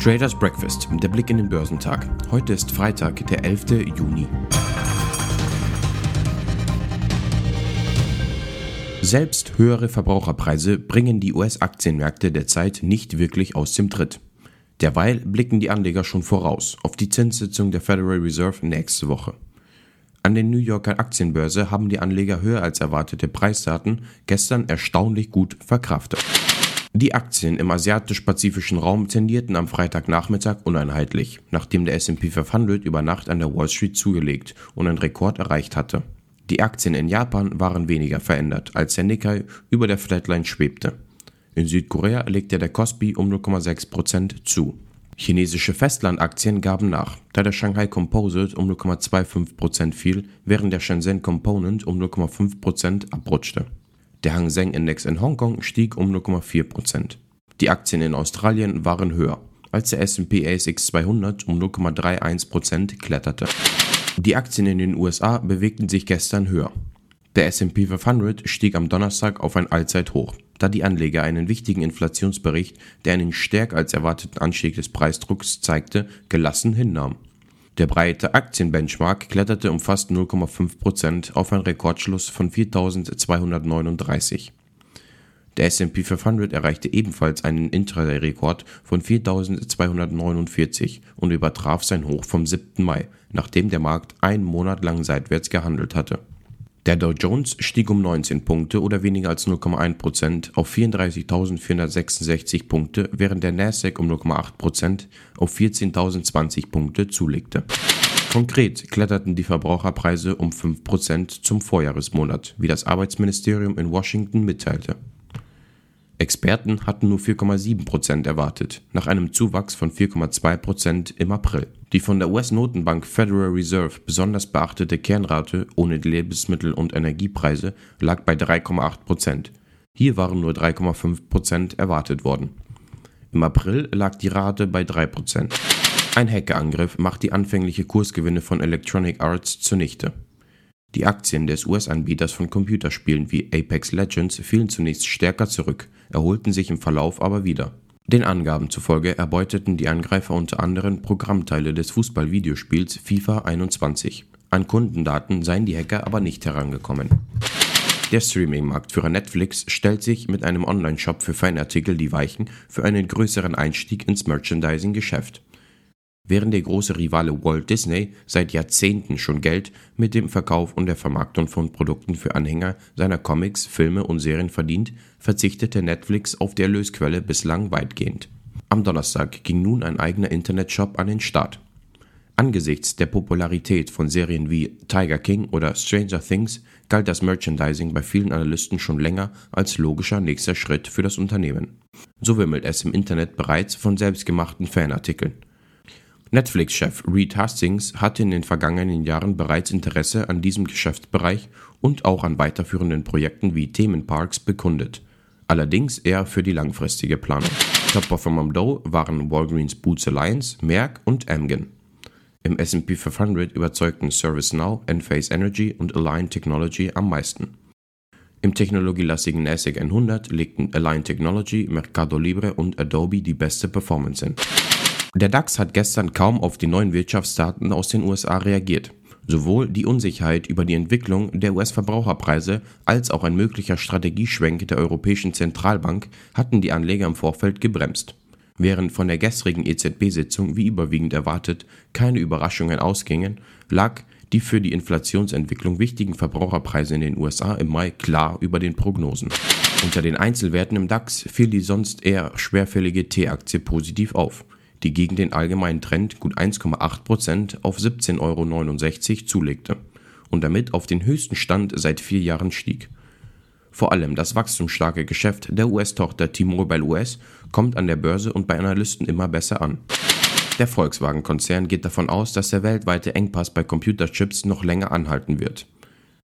Traders Breakfast, der Blick in den Börsentag. Heute ist Freitag, der 11. Juni. Selbst höhere Verbraucherpreise bringen die US-Aktienmärkte derzeit nicht wirklich aus dem Tritt. Derweil blicken die Anleger schon voraus auf die Zinssitzung der Federal Reserve nächste Woche. An den New Yorker Aktienbörse haben die Anleger höher als erwartete Preisdaten gestern erstaunlich gut verkraftet. Die Aktien im asiatisch-pazifischen Raum tendierten am Freitagnachmittag uneinheitlich, nachdem der S&P 500 über Nacht an der Wall Street zugelegt und einen Rekord erreicht hatte. Die Aktien in Japan waren weniger verändert, als der Nikkei über der Flatline schwebte. In Südkorea legte der Kospi um 0,6% zu. Chinesische Festlandaktien gaben nach, da der Shanghai Composite um 0,25% fiel, während der Shenzhen Component um 0,5% abrutschte. Der Hang Seng Index in Hongkong stieg um 0,4%. Die Aktien in Australien waren höher, als der S&P ASX 200 um 0,31% kletterte. Die Aktien in den USA bewegten sich gestern höher. Der S&P 500 stieg am Donnerstag auf ein Allzeithoch, da die Anleger einen wichtigen Inflationsbericht, der einen stärker als erwarteten Anstieg des Preisdrucks zeigte, gelassen hinnahmen. Der breite Aktienbenchmark kletterte um fast 0,5% auf einen Rekordschluss von 4.239. Der S&P 500 erreichte ebenfalls einen Intraday-Rekord von 4.249 und übertraf sein Hoch vom 7. Mai, nachdem der Markt einen Monat lang seitwärts gehandelt hatte. Der Dow Jones stieg um 19 Punkte oder weniger als 0,1% auf 34.466 Punkte, während der Nasdaq um 0,8% auf 14.020 Punkte zulegte. Konkret kletterten die Verbraucherpreise um 5% zum Vorjahresmonat, wie das Arbeitsministerium in Washington mitteilte. Experten hatten nur 4,7% erwartet, nach einem Zuwachs von 4,2% im April. Die von der US-Notenbank Federal Reserve besonders beachtete Kernrate ohne Lebensmittel- und Energiepreise lag bei 3,8%. Hier waren nur 3,5% erwartet worden. Im April lag die Rate bei 3%. Ein Hackerangriff macht die anfängliche Kursgewinne von Electronic Arts zunichte. Die Aktien des US-Anbieters von Computerspielen wie Apex Legends fielen zunächst stärker zurück, erholten sich im Verlauf aber wieder. Den Angaben zufolge erbeuteten die Angreifer unter anderem Programmteile des Fußball-Videospiels FIFA 21. An Kundendaten seien die Hacker aber nicht herangekommen. Der Streaming-Marktführer Netflix stellt sich mit einem Online-Shop für Fanartikel die Weichen für einen größeren Einstieg ins Merchandising-Geschäft während der große Rivale Walt Disney seit Jahrzehnten schon Geld mit dem Verkauf und der Vermarktung von Produkten für Anhänger seiner Comics, Filme und Serien verdient, verzichtete Netflix auf die Erlösquelle bislang weitgehend. Am Donnerstag ging nun ein eigener Internetshop an den Start. Angesichts der Popularität von Serien wie Tiger King oder Stranger Things galt das Merchandising bei vielen Analysten schon länger als logischer nächster Schritt für das Unternehmen. So wimmelt es im Internet bereits von selbstgemachten Fanartikeln. Netflix-Chef Reed Hastings hatte in den vergangenen Jahren bereits Interesse an diesem Geschäftsbereich und auch an weiterführenden Projekten wie Themenparks bekundet, allerdings eher für die langfristige Planung. Top-Performer am Dow waren Walgreens Boots Alliance, Merck und Amgen. Im S&P 500 überzeugten ServiceNow, Enphase Energy und Align Technology am meisten. Im technologielastigen NASDAQ 100 legten Align Technology, Mercado Libre und Adobe die beste Performance hin. Der DAX hat gestern kaum auf die neuen Wirtschaftsdaten aus den USA reagiert. Sowohl die Unsicherheit über die Entwicklung der US-Verbraucherpreise als auch ein möglicher Strategieschwenk der Europäischen Zentralbank hatten die Anleger im Vorfeld gebremst. Während von der gestrigen EZB-Sitzung wie überwiegend erwartet keine Überraschungen ausgingen, lag die für die Inflationsentwicklung wichtigen Verbraucherpreise in den USA im Mai klar über den Prognosen. Unter den Einzelwerten im DAX fiel die sonst eher schwerfällige T-Aktie positiv auf die gegen den allgemeinen Trend gut 1,8% auf 17,69 Euro zulegte und damit auf den höchsten Stand seit vier Jahren stieg. Vor allem das wachstumsstarke Geschäft der US-Tochter T-Mobile US kommt an der Börse und bei Analysten immer besser an. Der Volkswagen-Konzern geht davon aus, dass der weltweite Engpass bei Computerchips noch länger anhalten wird.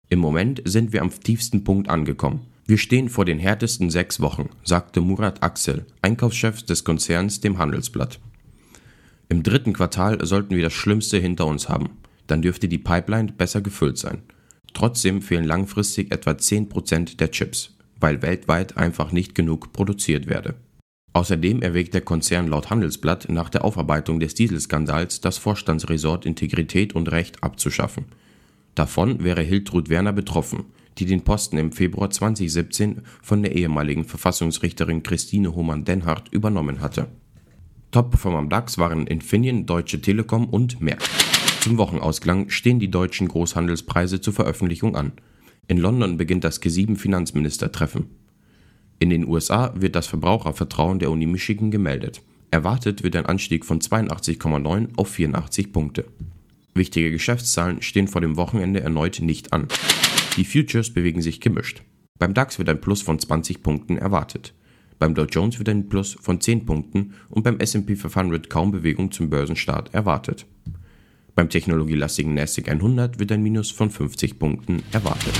Im Moment sind wir am tiefsten Punkt angekommen. Wir stehen vor den härtesten sechs Wochen, sagte Murat Axel, Einkaufschef des Konzerns dem Handelsblatt. Im dritten Quartal sollten wir das Schlimmste hinter uns haben. Dann dürfte die Pipeline besser gefüllt sein. Trotzdem fehlen langfristig etwa 10% der Chips, weil weltweit einfach nicht genug produziert werde. Außerdem erwägt der Konzern laut Handelsblatt nach der Aufarbeitung des Dieselskandals das Vorstandsresort Integrität und Recht abzuschaffen. Davon wäre Hiltrud Werner betroffen, die den Posten im Februar 2017 von der ehemaligen Verfassungsrichterin Christine Hohmann-Denhardt übernommen hatte. Top-Performer am DAX waren Infineon, Deutsche Telekom und Merck. Zum Wochenausklang stehen die deutschen Großhandelspreise zur Veröffentlichung an. In London beginnt das G7-Finanzministertreffen. In den USA wird das Verbrauchervertrauen der Uni Michigan gemeldet. Erwartet wird ein Anstieg von 82,9 auf 84 Punkte. Wichtige Geschäftszahlen stehen vor dem Wochenende erneut nicht an. Die Futures bewegen sich gemischt. Beim DAX wird ein Plus von 20 Punkten erwartet. Beim Dow Jones wird ein Plus von 10 Punkten und beim S&P 500 kaum Bewegung zum Börsenstart erwartet. Beim technologielastigen NASDAQ 100 wird ein Minus von 50 Punkten erwartet.